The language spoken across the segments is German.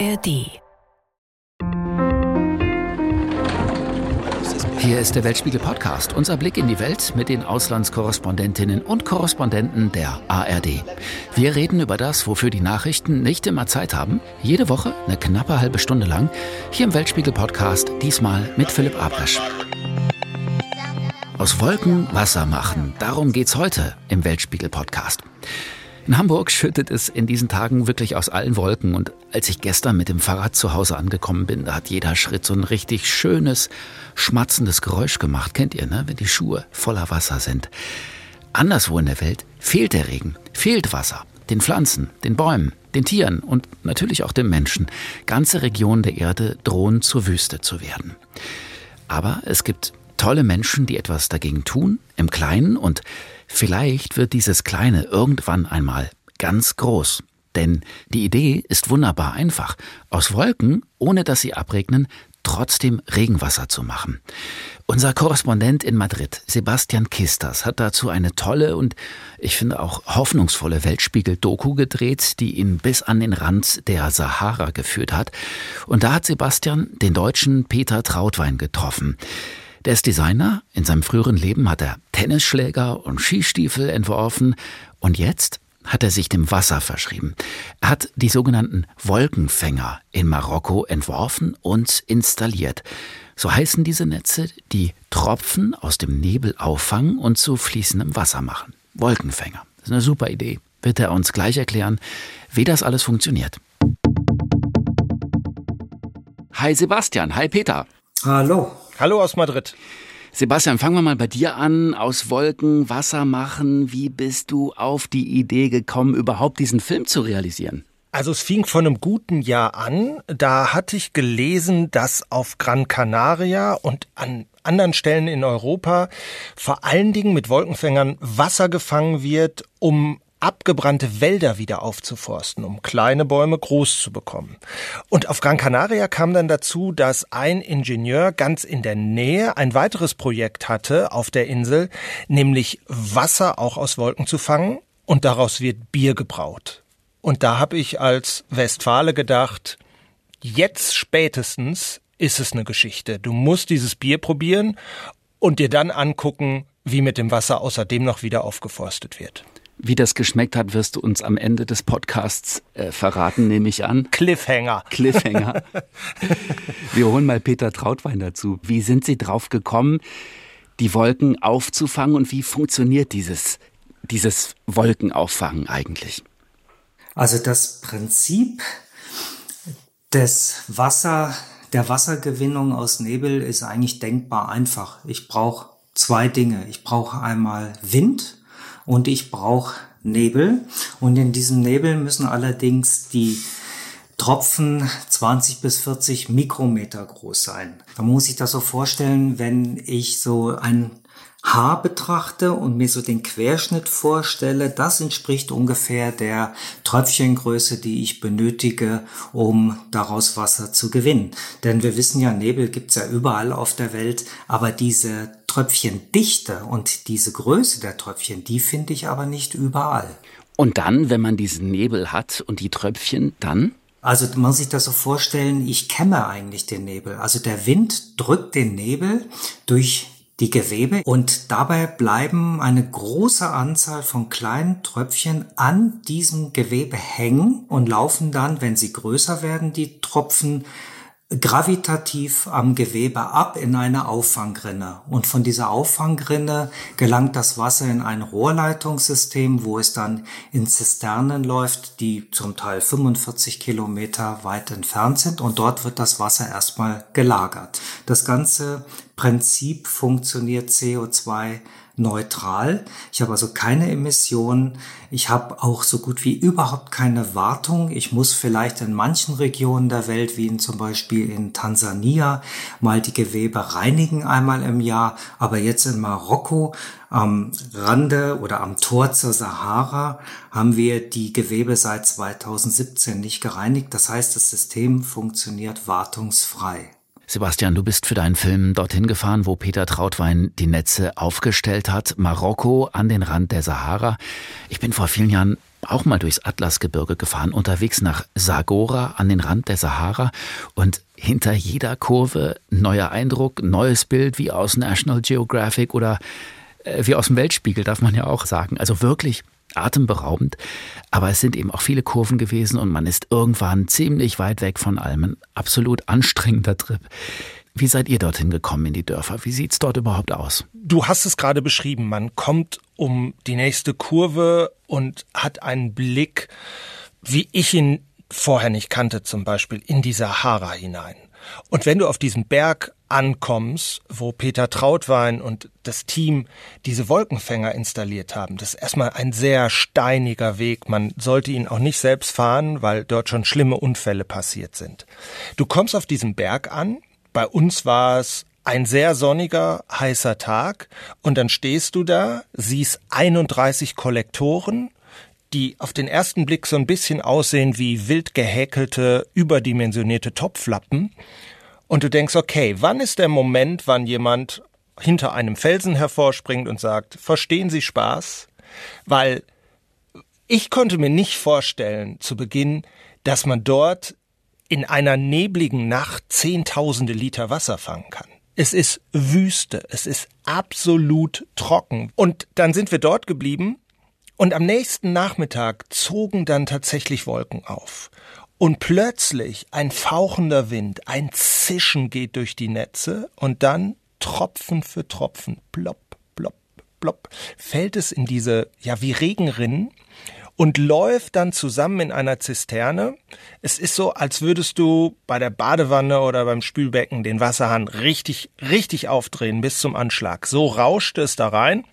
ARD. Hier ist der Weltspiegel Podcast, unser Blick in die Welt mit den Auslandskorrespondentinnen und Korrespondenten der ARD. Wir reden über das, wofür die Nachrichten nicht immer Zeit haben. Jede Woche eine knappe halbe Stunde lang. Hier im Weltspiegel Podcast, diesmal mit Philipp Abrasch. Aus Wolken Wasser machen, darum geht's heute im Weltspiegel Podcast. In Hamburg schüttet es in diesen Tagen wirklich aus allen Wolken und als ich gestern mit dem Fahrrad zu Hause angekommen bin, da hat jeder Schritt so ein richtig schönes, schmatzendes Geräusch gemacht. Kennt ihr, ne? wenn die Schuhe voller Wasser sind. Anderswo in der Welt fehlt der Regen, fehlt Wasser. Den Pflanzen, den Bäumen, den Tieren und natürlich auch den Menschen. Ganze Regionen der Erde drohen zur Wüste zu werden. Aber es gibt tolle Menschen, die etwas dagegen tun, im Kleinen und Vielleicht wird dieses Kleine irgendwann einmal ganz groß. Denn die Idee ist wunderbar einfach. Aus Wolken, ohne dass sie abregnen, trotzdem Regenwasser zu machen. Unser Korrespondent in Madrid, Sebastian Kistas, hat dazu eine tolle und ich finde auch hoffnungsvolle Weltspiegel-Doku gedreht, die ihn bis an den Rand der Sahara geführt hat. Und da hat Sebastian den deutschen Peter Trautwein getroffen. Der ist Designer. In seinem früheren Leben hat er Tennisschläger und Skistiefel entworfen. Und jetzt hat er sich dem Wasser verschrieben. Er hat die sogenannten Wolkenfänger in Marokko entworfen und installiert. So heißen diese Netze, die Tropfen aus dem Nebel auffangen und zu fließendem Wasser machen. Wolkenfänger. Das ist eine super Idee. Wird er uns gleich erklären, wie das alles funktioniert. Hi Sebastian, hi Peter. Hallo. Hallo aus Madrid. Sebastian, fangen wir mal bei dir an. Aus Wolken Wasser machen. Wie bist du auf die Idee gekommen, überhaupt diesen Film zu realisieren? Also es fing vor einem guten Jahr an. Da hatte ich gelesen, dass auf Gran Canaria und an anderen Stellen in Europa vor allen Dingen mit Wolkenfängern Wasser gefangen wird, um abgebrannte Wälder wieder aufzuforsten, um kleine Bäume groß zu bekommen. Und auf Gran Canaria kam dann dazu, dass ein Ingenieur ganz in der Nähe ein weiteres Projekt hatte auf der Insel, nämlich Wasser auch aus Wolken zu fangen und daraus wird Bier gebraut. Und da habe ich als Westfale gedacht, jetzt spätestens ist es eine Geschichte. Du musst dieses Bier probieren und dir dann angucken, wie mit dem Wasser außerdem noch wieder aufgeforstet wird. Wie das geschmeckt hat, wirst du uns am Ende des Podcasts äh, verraten, nehme ich an. Cliffhanger. Cliffhanger. Wir holen mal Peter Trautwein dazu. Wie sind Sie drauf gekommen, die Wolken aufzufangen und wie funktioniert dieses, dieses Wolkenauffangen eigentlich? Also das Prinzip des Wasser, der Wassergewinnung aus Nebel ist eigentlich denkbar einfach. Ich brauche zwei Dinge. Ich brauche einmal Wind und ich brauche Nebel. Und in diesem Nebel müssen allerdings die Tropfen 20 bis 40 Mikrometer groß sein. Da muss ich das so vorstellen, wenn ich so ein Haar betrachte und mir so den Querschnitt vorstelle, das entspricht ungefähr der Tröpfchengröße, die ich benötige, um daraus Wasser zu gewinnen. Denn wir wissen ja, Nebel gibt's ja überall auf der Welt, aber diese Tröpfchendichte und diese Größe der Tröpfchen, die finde ich aber nicht überall. Und dann, wenn man diesen Nebel hat und die Tröpfchen, dann? Also man muss sich das so vorstellen, ich kämme eigentlich den Nebel. Also der Wind drückt den Nebel durch die Gewebe. Und dabei bleiben eine große Anzahl von kleinen Tröpfchen an diesem Gewebe hängen und laufen dann, wenn sie größer werden, die Tropfen gravitativ am Gewebe ab in eine Auffangrinne. Und von dieser Auffangrinne gelangt das Wasser in ein Rohrleitungssystem, wo es dann in Zisternen läuft, die zum Teil 45 Kilometer weit entfernt sind. Und dort wird das Wasser erstmal gelagert. Das ganze Prinzip funktioniert CO2 neutral. Ich habe also keine Emissionen. Ich habe auch so gut wie überhaupt keine Wartung. Ich muss vielleicht in manchen Regionen der Welt, wie in zum Beispiel in Tansania, mal die Gewebe reinigen einmal im Jahr. Aber jetzt in Marokko am Rande oder am Tor zur Sahara haben wir die Gewebe seit 2017 nicht gereinigt. Das heißt, das System funktioniert wartungsfrei. Sebastian, du bist für deinen Film dorthin gefahren, wo Peter Trautwein die Netze aufgestellt hat. Marokko an den Rand der Sahara. Ich bin vor vielen Jahren auch mal durchs Atlasgebirge gefahren, unterwegs nach Sagora an den Rand der Sahara und hinter jeder Kurve neuer Eindruck, neues Bild wie aus National Geographic oder äh, wie aus dem Weltspiegel, darf man ja auch sagen. Also wirklich atemberaubend. Aber es sind eben auch viele Kurven gewesen und man ist irgendwann ziemlich weit weg von allem. Ein absolut anstrengender Trip. Wie seid ihr dorthin gekommen in die Dörfer? Wie sieht's dort überhaupt aus? Du hast es gerade beschrieben. Man kommt um die nächste Kurve und hat einen Blick, wie ich ihn vorher nicht kannte, zum Beispiel in die Sahara hinein. Und wenn du auf diesen Berg ankommst, wo Peter Trautwein und das Team diese Wolkenfänger installiert haben, das ist erstmal ein sehr steiniger Weg. Man sollte ihn auch nicht selbst fahren, weil dort schon schlimme Unfälle passiert sind. Du kommst auf diesem Berg an, bei uns war es ein sehr sonniger, heißer Tag und dann stehst du da, siehst 31 Kollektoren, die auf den ersten Blick so ein bisschen aussehen wie wild gehäkelte, überdimensionierte Topflappen. Und du denkst, okay, wann ist der Moment, wann jemand hinter einem Felsen hervorspringt und sagt, verstehen Sie Spaß? Weil ich konnte mir nicht vorstellen zu Beginn, dass man dort in einer nebligen Nacht Zehntausende Liter Wasser fangen kann. Es ist Wüste, es ist absolut trocken. Und dann sind wir dort geblieben und am nächsten Nachmittag zogen dann tatsächlich Wolken auf. Und plötzlich ein fauchender Wind, ein Zischen geht durch die Netze und dann Tropfen für Tropfen, plopp, plopp, plopp, fällt es in diese, ja, wie Regenrinnen und läuft dann zusammen in einer Zisterne. Es ist so, als würdest du bei der Badewanne oder beim Spülbecken den Wasserhahn richtig, richtig aufdrehen bis zum Anschlag. So rauschte es da rein.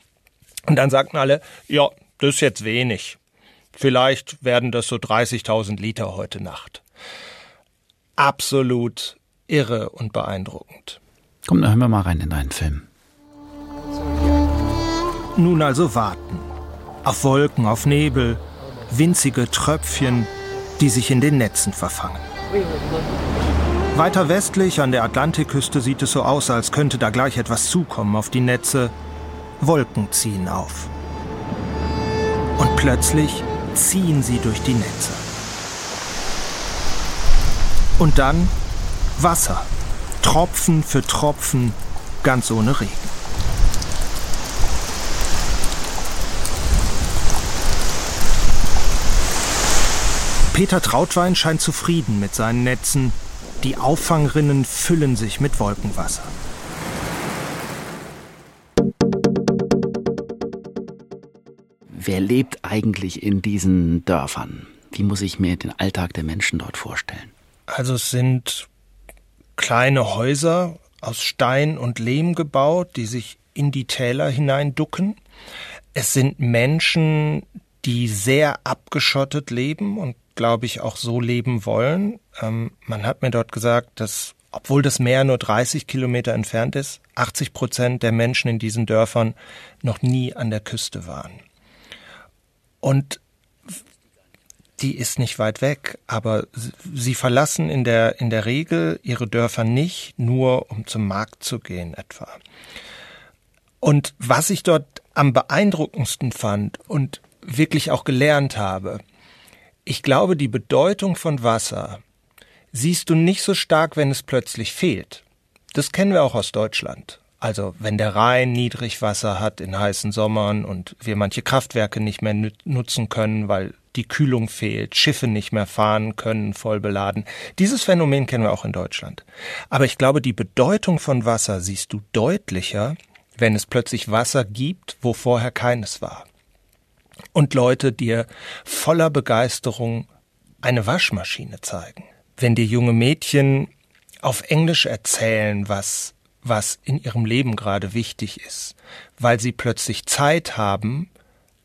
Und dann sagten alle, ja, das ist jetzt wenig. Vielleicht werden das so 30.000 Liter heute Nacht. Absolut irre und beeindruckend. Komm, dann hören wir mal rein in deinen Film. Nun also warten. Auf Wolken, auf Nebel, winzige Tröpfchen, die sich in den Netzen verfangen. Weiter westlich an der Atlantikküste sieht es so aus, als könnte da gleich etwas zukommen auf die Netze. Wolken ziehen auf. Und plötzlich ziehen sie durch die Netze. Und dann Wasser. Tropfen für Tropfen, ganz ohne Regen. Peter Trautwein scheint zufrieden mit seinen Netzen. Die Auffangrinnen füllen sich mit Wolkenwasser. Wer lebt eigentlich in diesen Dörfern? Wie muss ich mir den Alltag der Menschen dort vorstellen? Also es sind kleine Häuser aus Stein und Lehm gebaut, die sich in die Täler hineinducken. Es sind Menschen, die sehr abgeschottet leben und glaube ich, auch so leben wollen. Ähm, man hat mir dort gesagt, dass, obwohl das Meer nur 30 Kilometer entfernt ist, 80 Prozent der Menschen in diesen Dörfern noch nie an der Küste waren. Und die ist nicht weit weg, aber sie verlassen in der, in der Regel ihre Dörfer nicht, nur um zum Markt zu gehen etwa. Und was ich dort am beeindruckendsten fand und wirklich auch gelernt habe, ich glaube, die Bedeutung von Wasser siehst du nicht so stark, wenn es plötzlich fehlt. Das kennen wir auch aus Deutschland. Also wenn der Rhein Niedrigwasser hat in heißen Sommern und wir manche Kraftwerke nicht mehr nutzen können, weil die Kühlung fehlt, Schiffe nicht mehr fahren können, voll beladen. Dieses Phänomen kennen wir auch in Deutschland. Aber ich glaube, die Bedeutung von Wasser siehst du deutlicher, wenn es plötzlich Wasser gibt, wo vorher keines war und Leute dir voller Begeisterung eine Waschmaschine zeigen. Wenn dir junge Mädchen auf Englisch erzählen, was, was in ihrem Leben gerade wichtig ist, weil sie plötzlich Zeit haben,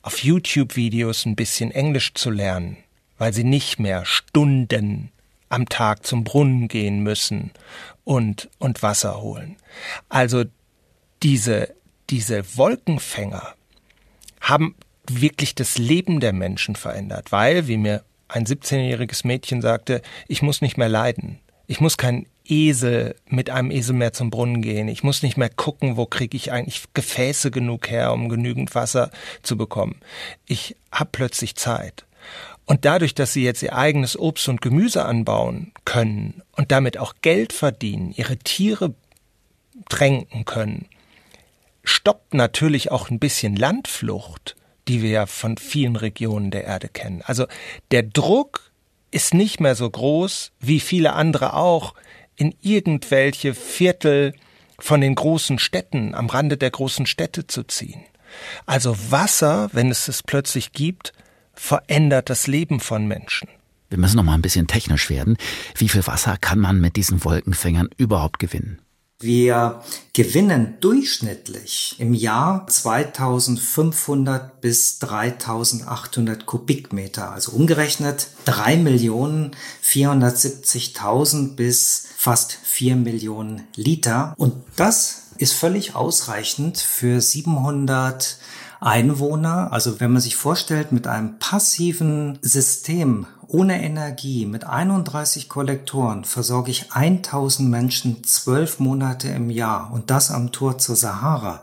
auf YouTube-Videos ein bisschen Englisch zu lernen, weil sie nicht mehr Stunden am Tag zum Brunnen gehen müssen und, und Wasser holen. Also diese, diese Wolkenfänger haben wirklich das Leben der Menschen verändert, weil, wie mir ein 17-jähriges Mädchen sagte, ich muss nicht mehr leiden. Ich muss kein Esel mit einem Esel mehr zum Brunnen gehen. Ich muss nicht mehr gucken, wo kriege ich eigentlich Gefäße genug her, um genügend Wasser zu bekommen. Ich habe plötzlich Zeit. Und dadurch, dass sie jetzt ihr eigenes Obst und Gemüse anbauen können und damit auch Geld verdienen, ihre Tiere tränken können, stoppt natürlich auch ein bisschen Landflucht, die wir ja von vielen Regionen der Erde kennen. Also der Druck ist nicht mehr so groß, wie viele andere auch, in irgendwelche Viertel von den großen Städten, am Rande der großen Städte zu ziehen. Also Wasser, wenn es es plötzlich gibt, verändert das Leben von Menschen. Wir müssen noch mal ein bisschen technisch werden. Wie viel Wasser kann man mit diesen Wolkenfängern überhaupt gewinnen? Wir gewinnen durchschnittlich im Jahr 2500 bis 3800 Kubikmeter, also umgerechnet 3.470.000 bis fast 4 Millionen Liter. Und das ist völlig ausreichend für 700 Einwohner. Also wenn man sich vorstellt, mit einem passiven System ohne Energie, mit 31 Kollektoren versorge ich 1000 Menschen zwölf Monate im Jahr und das am Tor zur Sahara,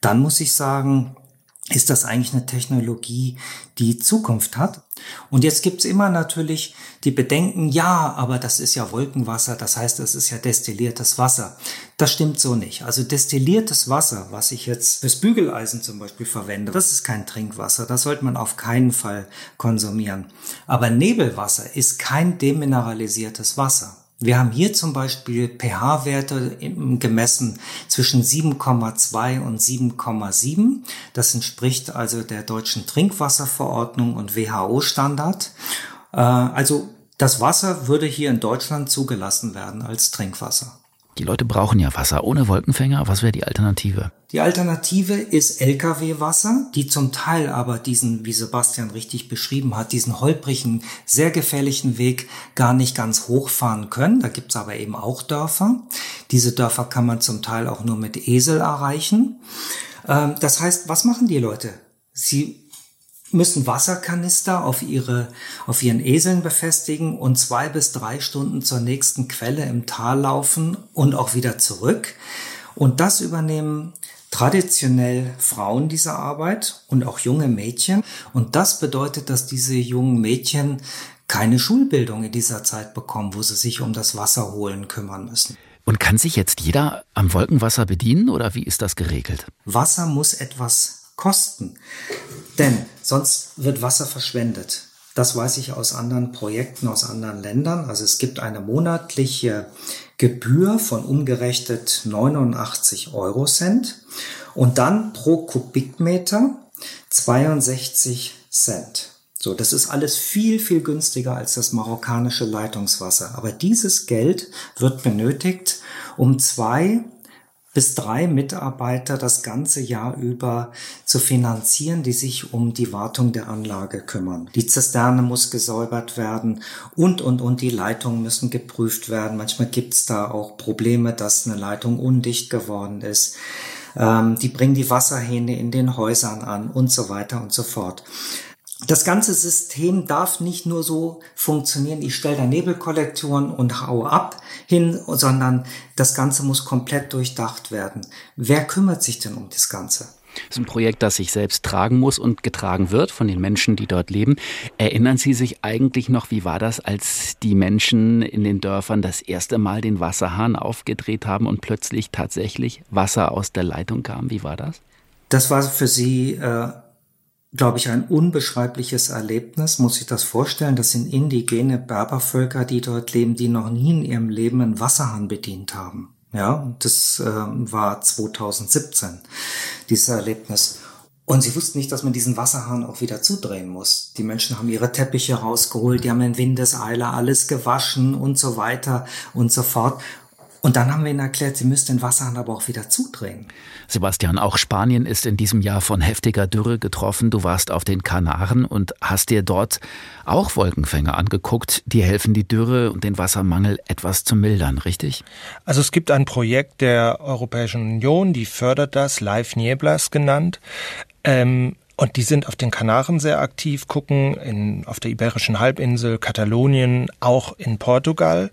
dann muss ich sagen, ist das eigentlich eine Technologie, die Zukunft hat. Und jetzt gibt's immer natürlich die Bedenken, ja, aber das ist ja Wolkenwasser, das heißt, das ist ja destilliertes Wasser. Das stimmt so nicht. Also destilliertes Wasser, was ich jetzt fürs Bügeleisen zum Beispiel verwende, das ist kein Trinkwasser, das sollte man auf keinen Fall konsumieren. Aber Nebelwasser ist kein demineralisiertes Wasser. Wir haben hier zum Beispiel pH-Werte gemessen zwischen 7,2 und 7,7. Das entspricht also der deutschen Trinkwasserverordnung und WHO-Standard. Äh, also das Wasser würde hier in Deutschland zugelassen werden als Trinkwasser. Die Leute brauchen ja Wasser. Ohne Wolkenfänger, was wäre die Alternative? Die Alternative ist Lkw-Wasser, die zum Teil aber diesen, wie Sebastian richtig beschrieben hat, diesen holprigen, sehr gefährlichen Weg gar nicht ganz hochfahren können. Da gibt's aber eben auch Dörfer. Diese Dörfer kann man zum Teil auch nur mit Esel erreichen. Ähm, das heißt, was machen die Leute? Sie müssen Wasserkanister auf ihre, auf ihren Eseln befestigen und zwei bis drei Stunden zur nächsten Quelle im Tal laufen und auch wieder zurück. Und das übernehmen traditionell Frauen diese Arbeit und auch junge Mädchen. Und das bedeutet, dass diese jungen Mädchen keine Schulbildung in dieser Zeit bekommen, wo sie sich um das Wasser holen kümmern müssen. Und kann sich jetzt jeder am Wolkenwasser bedienen oder wie ist das geregelt? Wasser muss etwas kosten. Denn sonst wird Wasser verschwendet. Das weiß ich aus anderen Projekten, aus anderen Ländern. Also es gibt eine monatliche Gebühr von umgerechnet 89 Euro Cent und dann pro Kubikmeter 62 Cent. So, das ist alles viel, viel günstiger als das marokkanische Leitungswasser. Aber dieses Geld wird benötigt, um zwei bis drei Mitarbeiter das ganze Jahr über zu finanzieren, die sich um die Wartung der Anlage kümmern. Die Zisterne muss gesäubert werden und, und, und die Leitungen müssen geprüft werden. Manchmal gibt's da auch Probleme, dass eine Leitung undicht geworden ist. Ähm, die bringen die Wasserhähne in den Häusern an und so weiter und so fort das ganze System darf nicht nur so funktionieren, ich stelle da Nebelkollektoren und hau ab hin, sondern das Ganze muss komplett durchdacht werden. Wer kümmert sich denn um das Ganze? Das ist ein Projekt, das sich selbst tragen muss und getragen wird von den Menschen, die dort leben. Erinnern Sie sich eigentlich noch, wie war das, als die Menschen in den Dörfern das erste Mal den Wasserhahn aufgedreht haben und plötzlich tatsächlich Wasser aus der Leitung kam? Wie war das? Das war für Sie äh, glaube ich, ein unbeschreibliches Erlebnis, muss ich das vorstellen. Das sind indigene Berbervölker, die dort leben, die noch nie in ihrem Leben einen Wasserhahn bedient haben. Ja, das äh, war 2017, dieses Erlebnis. Und sie wussten nicht, dass man diesen Wasserhahn auch wieder zudrehen muss. Die Menschen haben ihre Teppiche rausgeholt, die haben in Windeseiler alles gewaschen und so weiter und so fort. Und dann haben wir ihnen erklärt, sie müssten den Wasserhahn aber auch wieder zudrehen. Sebastian, auch Spanien ist in diesem Jahr von heftiger Dürre getroffen. Du warst auf den Kanaren und hast dir dort auch Wolkenfänger angeguckt. Die helfen, die Dürre und den Wassermangel etwas zu mildern, richtig? Also es gibt ein Projekt der Europäischen Union, die fördert das, Live Nieblas genannt. Ähm, Und die sind auf den Kanaren sehr aktiv, gucken in, auf der Iberischen Halbinsel, Katalonien, auch in Portugal.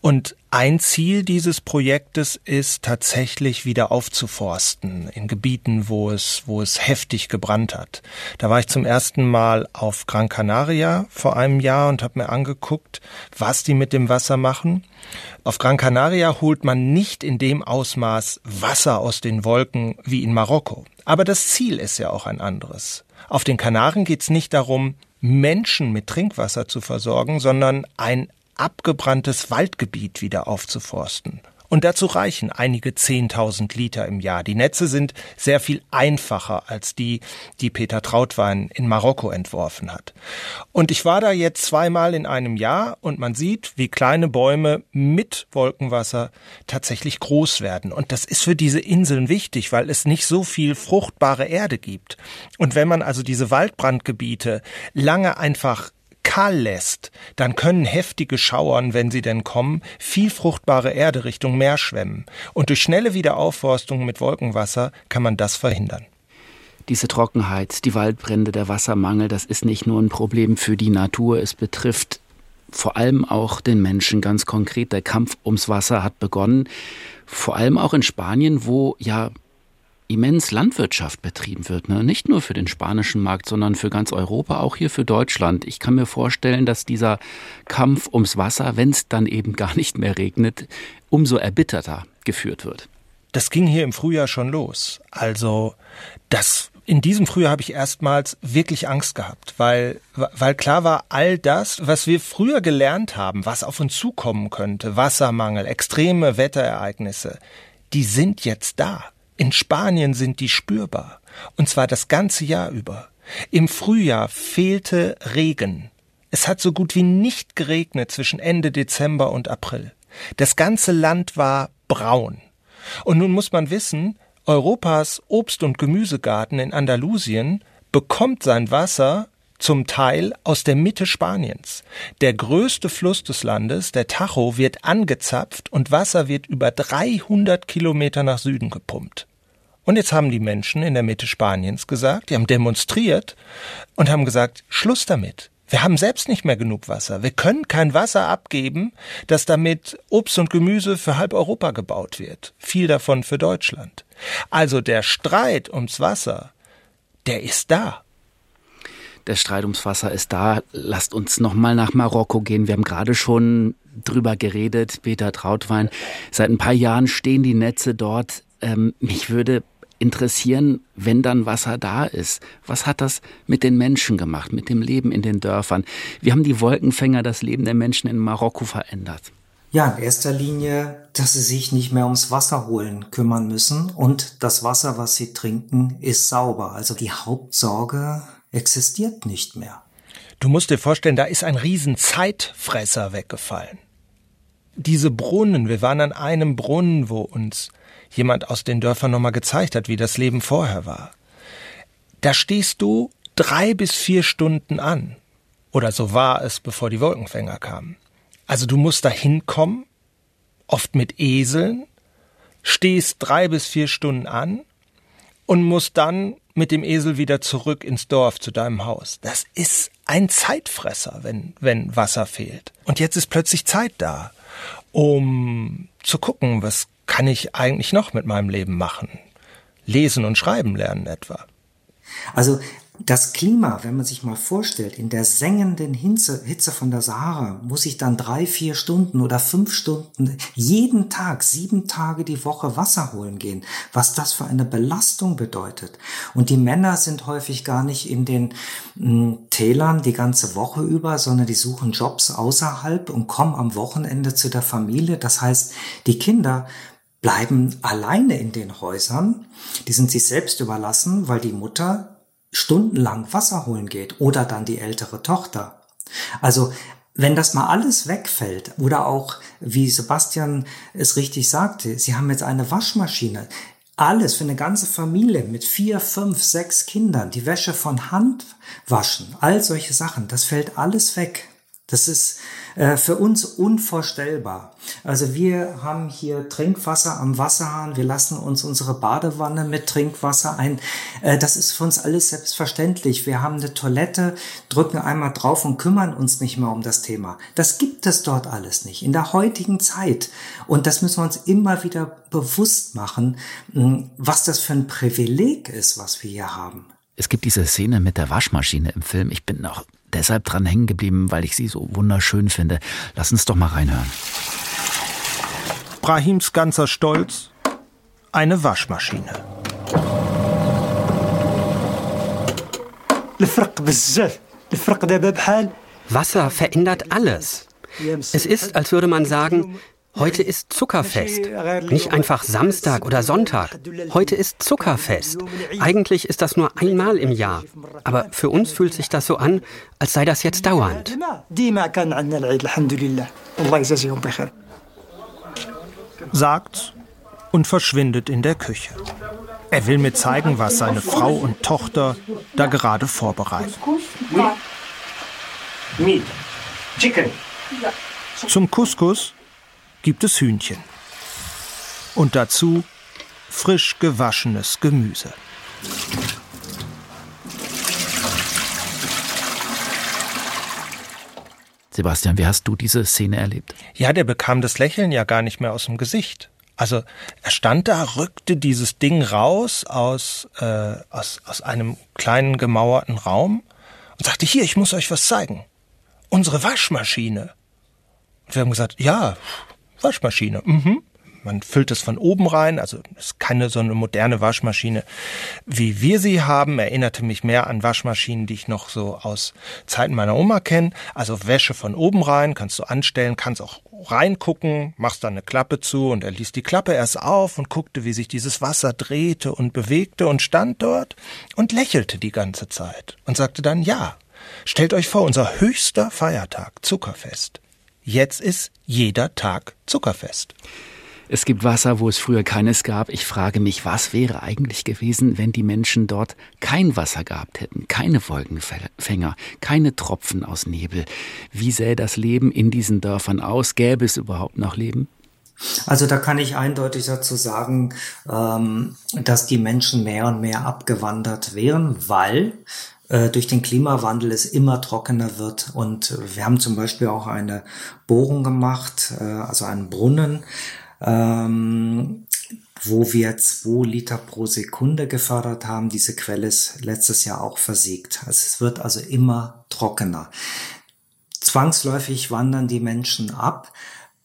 Und ein Ziel dieses Projektes ist tatsächlich wieder aufzuforsten in Gebieten, wo es, wo es heftig gebrannt hat. Da war ich zum ersten Mal auf Gran Canaria vor einem Jahr und habe mir angeguckt, was die mit dem Wasser machen. Auf Gran Canaria holt man nicht in dem Ausmaß Wasser aus den Wolken wie in Marokko. Aber das Ziel ist ja auch ein anderes. Auf den Kanaren geht es nicht darum, Menschen mit Trinkwasser zu versorgen, sondern ein abgebranntes Waldgebiet wieder aufzuforsten. Und dazu reichen einige Zehntausend Liter im Jahr. Die Netze sind sehr viel einfacher als die, die Peter Trautwein in Marokko entworfen hat. Und ich war da jetzt zweimal in einem Jahr und man sieht, wie kleine Bäume mit Wolkenwasser tatsächlich groß werden. Und das ist für diese Inseln wichtig, weil es nicht so viel fruchtbare Erde gibt. Und wenn man also diese Waldbrandgebiete lange einfach kahl lässt, dann können heftige Schauern, wenn sie denn kommen, viel fruchtbare Erde Richtung Meer schwemmen. Und durch schnelle Wiederaufforstung mit Wolkenwasser kann man das verhindern. Diese Trockenheit, die Waldbrände, der Wassermangel, das ist nicht nur ein Problem für die Natur, es betrifft vor allem auch den Menschen ganz konkret. Der Kampf ums Wasser hat begonnen, vor allem auch in Spanien, wo ja immens Landwirtschaft betrieben wird. Ne? Nicht nur für den spanischen Markt, sondern für ganz Europa, auch hier für Deutschland. Ich kann mir vorstellen, dass dieser Kampf ums Wasser, wenn es dann eben gar nicht mehr regnet, umso erbitterter geführt wird. Das ging hier im Frühjahr schon los. Also das in diesem Frühjahr habe ich erstmals wirklich Angst gehabt, weil, weil klar war, all das, was wir früher gelernt haben, was auf uns zukommen könnte, Wassermangel, extreme Wetterereignisse, die sind jetzt da. In Spanien sind die spürbar, und zwar das ganze Jahr über. Im Frühjahr fehlte Regen. Es hat so gut wie nicht geregnet zwischen Ende Dezember und April. Das ganze Land war braun. Und nun muss man wissen, Europas Obst- und Gemüsegarten in Andalusien bekommt sein Wasser zum Teil aus der Mitte Spaniens. Der größte Fluss des Landes, der Tajo, wird angezapft und Wasser wird über 300 Kilometer nach Süden gepumpt. Und jetzt haben die Menschen in der Mitte Spaniens gesagt, die haben demonstriert und haben gesagt, Schluss damit. Wir haben selbst nicht mehr genug Wasser. Wir können kein Wasser abgeben, das damit Obst und Gemüse für halb Europa gebaut wird. Viel davon für Deutschland. Also der Streit ums Wasser, der ist da. Der Streit ums Wasser ist da. Lasst uns nochmal nach Marokko gehen. Wir haben gerade schon drüber geredet, Peter Trautwein. Seit ein paar Jahren stehen die Netze dort. Ähm, mich würde interessieren, wenn dann Wasser da ist. Was hat das mit den Menschen gemacht, mit dem Leben in den Dörfern? Wie haben die Wolkenfänger das Leben der Menschen in Marokko verändert? Ja, in erster Linie, dass sie sich nicht mehr ums Wasser holen kümmern müssen und das Wasser, was sie trinken, ist sauber. Also die Hauptsorge existiert nicht mehr. Du musst dir vorstellen, da ist ein riesen Zeitfresser weggefallen. Diese Brunnen, wir waren an einem Brunnen, wo uns jemand aus den Dörfern nochmal gezeigt hat, wie das Leben vorher war. Da stehst du drei bis vier Stunden an. Oder so war es, bevor die Wolkenfänger kamen. Also du musst da hinkommen, oft mit Eseln, stehst drei bis vier Stunden an und musst dann mit dem Esel wieder zurück ins Dorf zu deinem Haus. Das ist ein Zeitfresser, wenn, wenn Wasser fehlt. Und jetzt ist plötzlich Zeit da, um zu gucken, was kann ich eigentlich noch mit meinem Leben machen? Lesen und schreiben lernen etwa. Also das Klima, wenn man sich mal vorstellt, in der sengenden Hitze, Hitze von der Sahara, muss ich dann drei, vier Stunden oder fünf Stunden jeden Tag, sieben Tage die Woche Wasser holen gehen, was das für eine Belastung bedeutet. Und die Männer sind häufig gar nicht in den mh, hm, Tälern die ganze Woche über, sondern die suchen Jobs außerhalb und kommen am Wochenende zu der Familie. Das heißt, die Kinder bleiben alleine in den Häusern. Die sind sich selbst überlassen, weil die Mutter stundenlang Wasser holen geht oder dann die ältere Tochter. Also wenn das mal alles wegfällt oder auch, wie Sebastian es richtig sagte, Sie haben jetzt eine Waschmaschine, alles für eine ganze Familie mit vier, fünf, sechs Kindern, die Wäsche von Hand waschen, all solche Sachen, das fällt alles weg. Das ist äh, für uns unvorstellbar. Also wir haben hier Trinkwasser am Wasserhahn, wir lassen uns unsere Badewanne mit Trinkwasser ein. Äh, das ist für uns alles selbstverständlich. Wir haben eine Toilette, drücken einmal drauf und kümmern uns nicht mehr um das Thema. Das gibt es dort alles nicht in der heutigen Zeit. Und das müssen wir uns immer wieder bewusst machen, hm, was das für ein Privileg ist, was wir hier haben. Es gibt diese Szene mit der Waschmaschine im Film. Ich bin noch deshalb dran hängen geblieben, weil ich sie so wunderschön finde. Lass uns doch mal reinhören. Brahims ganzer Stolz, eine Waschmaschine. Wasser verändert alles. Es ist, als würde man sagen, Heute ist Zuckerfest. Nicht einfach Samstag oder Sonntag. Heute ist Zuckerfest. Eigentlich ist das nur einmal im Jahr. Aber für uns fühlt sich das so an, als sei das jetzt dauernd. Sagt und verschwindet in der Küche. Er will mir zeigen, was seine Frau und Tochter da gerade vorbereiten. Zum Couscous gibt es Hühnchen. Und dazu frisch gewaschenes Gemüse. Sebastian, wie hast du diese Szene erlebt? Ja, der bekam das Lächeln ja gar nicht mehr aus dem Gesicht. Also er stand da, rückte dieses Ding raus aus, äh, aus, aus einem kleinen gemauerten Raum und sagte, hier, ich muss euch was zeigen. Unsere Waschmaschine. Und wir haben gesagt, ja, Waschmaschine. Mhm. Man füllt es von oben rein, also es ist keine so eine moderne Waschmaschine, wie wir sie haben. Erinnerte mich mehr an Waschmaschinen, die ich noch so aus Zeiten meiner Oma kenne. Also Wäsche von oben rein, kannst du anstellen, kannst auch reingucken, machst dann eine Klappe zu und er ließ die Klappe erst auf und guckte, wie sich dieses Wasser drehte und bewegte und stand dort und lächelte die ganze Zeit und sagte dann, ja, stellt euch vor, unser höchster Feiertag, Zuckerfest. Jetzt ist jeder Tag Zuckerfest. Es gibt Wasser, wo es früher keines gab. Ich frage mich, was wäre eigentlich gewesen, wenn die Menschen dort kein Wasser gehabt hätten, keine Wolkenfänger, keine Tropfen aus Nebel. Wie sähe das Leben in diesen Dörfern aus? Gäbe es überhaupt noch Leben? Also da kann ich eindeutig dazu sagen, ähm, dass die Menschen mehr und mehr abgewandert wären, weil durch den Klimawandel es immer trockener wird. Und wir haben zum Beispiel auch eine Bohrung gemacht, äh, also einen Brunnen, ähm, wo wir zwei Liter pro Sekunde gefördert haben. Diese Quelle ist letztes Jahr auch versiegt. Also es wird also immer trockener. Zwangsläufig wandern die Menschen ab.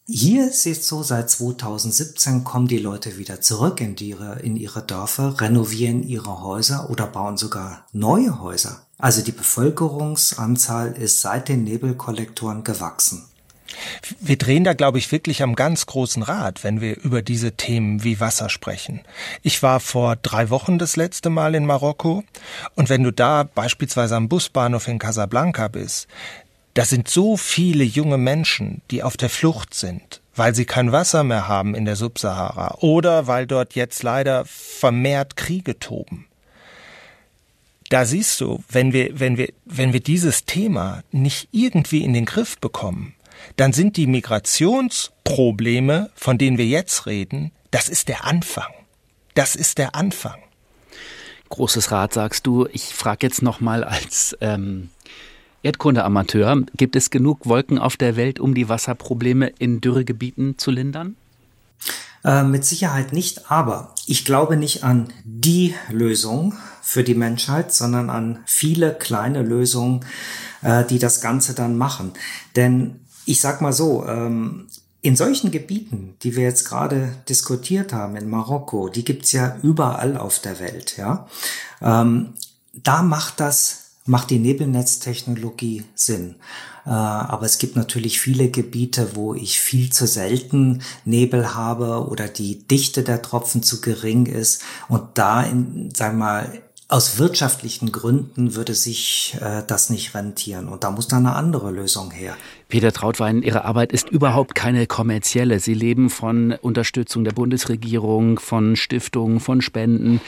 Hier ist es so, seit 2017 kommen die Leute wieder zurück in ihre, in ihre Dörfer, renovieren ihre Häuser oder bauen sogar neue Häuser. Also die Bevölkerungsanzahl ist seit den Nebelkollektoren gewachsen. Wir drehen da, glaube ich, wirklich am ganz großen Rad, wenn wir über diese Themen wie Wasser sprechen. Ich war vor drei Wochen das letzte Mal in Marokko und wenn du da beispielsweise am Busbahnhof in Casablanca bist, da sind so viele junge Menschen, die auf der Flucht sind, weil sie kein Wasser mehr haben in der Subsahara oder weil dort jetzt leider vermehrt Kriege toben. Da siehst du, wenn wir, wenn wir, wenn wir dieses Thema nicht irgendwie in den Griff bekommen, dann sind die Migrationsprobleme, von denen wir jetzt reden, das ist der Anfang. Das ist der Anfang. Großes Rat, sagst du. Ich frage jetzt noch mal als ähm, Erdkunde-Amateur, gibt es genug Wolken auf der Welt, um die Wasserprobleme in Dürregebieten zu lindern? Äh, mit Sicherheit nicht, aber ich glaube nicht an die Lösung für die Menschheit, sondern an viele kleine Lösungen, äh, die das Ganze dann machen. Denn ich sag mal so, ähm, in solchen Gebieten, die wir jetzt gerade diskutiert haben, in Marokko, die gibt's ja überall auf der Welt, ja. Ähm, da macht das macht die Nebelnetztechnologie Sinn. Äh, aber es gibt natürlich viele Gebiete, wo ich viel zu selten Nebel habe oder die Dichte der Tropfen zu gering ist. Und da, in, sagen wir mal, aus wirtschaftlichen Gründen würde sich äh, das nicht rentieren. Und da muss dann eine andere Lösung her. Peter Trautwein, Ihre Arbeit ist überhaupt keine kommerzielle. Sie leben von Unterstützung der Bundesregierung, von Stiftungen, von Spenden.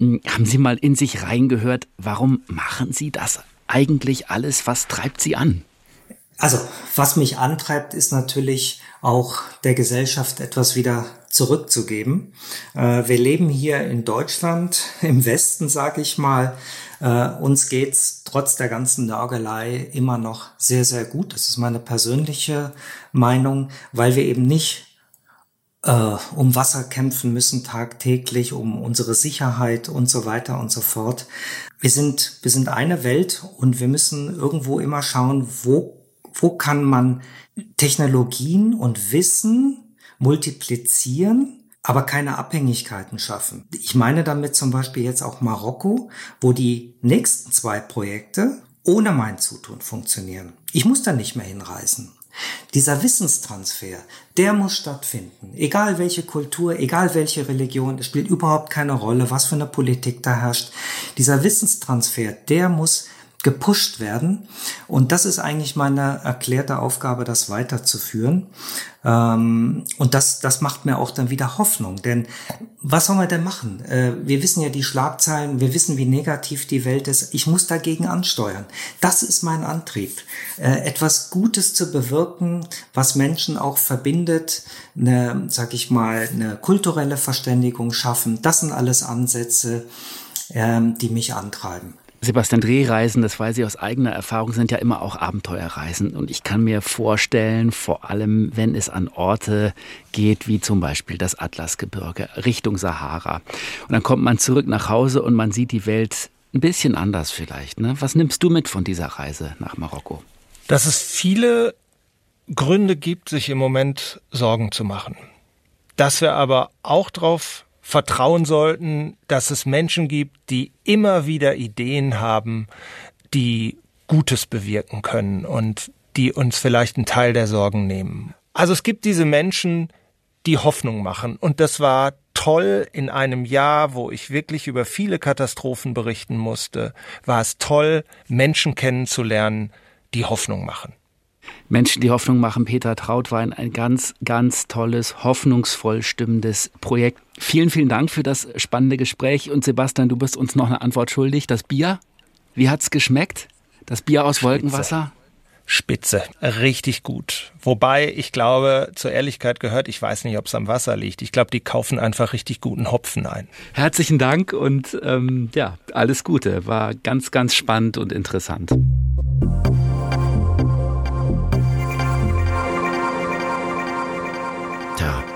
Hm, haben Sie mal in sich reingehört, warum machen Sie das eigentlich alles? Was treibt Sie an? Also, was mich antreibt, ist natürlich auch der Gesellschaft etwas wieder zurückzugeben. Äh, wir leben hier in Deutschland, im Westen, sage ich mal. Äh, uns geht's trotz der ganzen Nörgelei immer noch sehr, sehr gut. Das ist meine persönliche Meinung, weil wir eben nicht äh, um Wasser kämpfen müssen tagtäglich, um unsere Sicherheit und so weiter und so fort. Wir sind, wir sind eine Welt und wir müssen irgendwo immer schauen, wo, wo kann man Technologien und Wissen multiplizieren, aber keine Abhängigkeiten schaffen. Ich meine damit zum Beispiel jetzt auch Marokko, wo die nächsten zwei Projekte ohne mein Zutun funktionieren. Ich muss da nicht mehr hinreisen. Dieser Wissenstransfer, der muss stattfinden. Egal welche Kultur, egal welche Religion, es spielt überhaupt keine Rolle, was für eine Politik da herrscht. Dieser Wissenstransfer, der muss gepusht werden. Und das ist eigentlich meine erklärte Aufgabe, das weiterzuführen. Ähm, und das, das macht mir auch dann wieder Hoffnung. Denn was soll man denn machen? Äh, wir wissen ja die Schlagzeilen, wir wissen, wie negativ die Welt ist. Ich muss dagegen ansteuern. Das ist mein Antrieb. Äh, etwas Gutes zu bewirken, was Menschen auch verbindet, eine, sag ich mal, eine kulturelle Verständigung schaffen. Das sind alles Ansätze, ähm, die mich antreiben. Sebastian Drehreisen, das weiß ich aus eigener Erfahrung, sind ja immer auch Abenteuerreisen. Und ich kann mir vorstellen, vor allem wenn es an Orte geht, wie zum Beispiel das Atlasgebirge, Richtung Sahara. Und dann kommt man zurück nach Hause und man sieht die Welt ein bisschen anders vielleicht. Ne? Was nimmst du mit von dieser Reise nach Marokko? Dass es viele Gründe gibt, sich im Moment Sorgen zu machen. Dass wir aber auch darauf vertrauen sollten, dass es Menschen gibt, die immer wieder Ideen haben, die Gutes bewirken können und die uns vielleicht einen Teil der Sorgen nehmen. Also es gibt diese Menschen, die Hoffnung machen. Und das war toll in einem Jahr, wo ich wirklich über viele Katastrophen berichten musste, war es toll, Menschen kennenzulernen, die Hoffnung machen. Menschen, die Hoffnung machen. Peter Trautwein, ein ganz, ganz tolles, hoffnungsvoll stimmendes Projekt. Vielen, vielen Dank für das spannende Gespräch. Und Sebastian, du bist uns noch eine Antwort schuldig. Das Bier, wie hat's geschmeckt? Das Bier aus Wolkenwasser? Spitze, richtig gut. Wobei ich glaube, zur Ehrlichkeit gehört, ich weiß nicht, ob es am Wasser liegt. Ich glaube, die kaufen einfach richtig guten Hopfen ein. Herzlichen Dank und ähm, ja, alles Gute. War ganz, ganz spannend und interessant.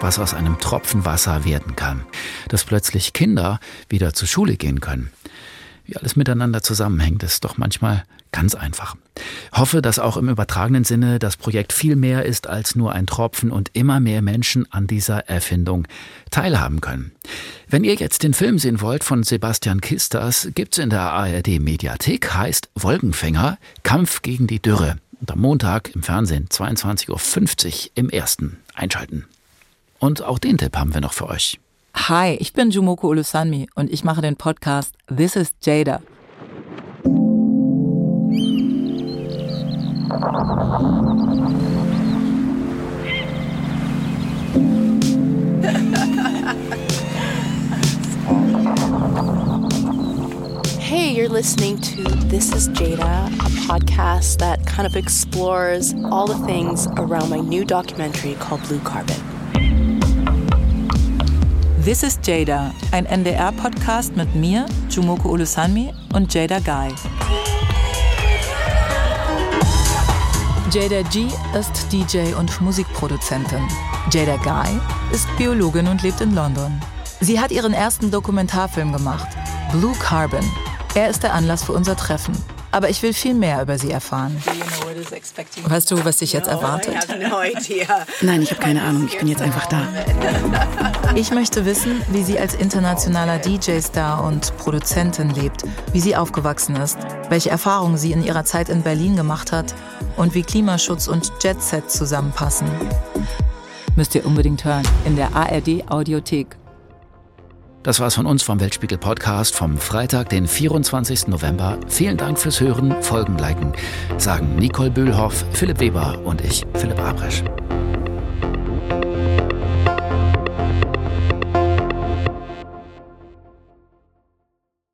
Was aus einem Tropfen Wasser werden kann, dass plötzlich Kinder wieder zur Schule gehen können. Wie alles miteinander zusammenhängt, ist doch manchmal ganz einfach. Hoffe, dass auch im übertragenen Sinne das Projekt viel mehr ist als nur ein Tropfen und immer mehr Menschen an dieser Erfindung teilhaben können. Wenn ihr jetzt den Film sehen wollt von Sebastian Kisters, gibt's in der ARD Mediathek, heißt Wolkenfänger, Kampf gegen die Dürre. Und am Montag im Fernsehen 22.50 Uhr im ersten einschalten. Und auch den Tipp haben wir noch für euch. Hi, ich bin Jumoko Ulusanmi und ich mache den Podcast This is Jada. Hey, you're listening to This is Jada, a podcast that kind of explores all the things around my new documentary called Blue Carbon. This is Jada, ein NDR-Podcast mit mir, Jumoko Ulusanmi und Jada Guy. Jada G ist DJ und Musikproduzentin. Jada Guy ist Biologin und lebt in London. Sie hat ihren ersten Dokumentarfilm gemacht, Blue Carbon. Er ist der Anlass für unser Treffen. Aber ich will viel mehr über sie erfahren. Weißt du, was dich jetzt erwartet? Nein, ich habe keine Ahnung. Ich bin jetzt einfach da. Ich möchte wissen, wie sie als internationaler DJ-Star und Produzentin lebt, wie sie aufgewachsen ist, welche Erfahrungen sie in ihrer Zeit in Berlin gemacht hat und wie Klimaschutz und Jet-Set zusammenpassen. Müsst ihr unbedingt hören in der ARD Audiothek. Das war's von uns vom Weltspiegel Podcast vom Freitag, den 24. November. Vielen Dank fürs Hören, Folgen liken, sagen Nicole Böhlhoff, Philipp Weber und ich, Philipp Abresch.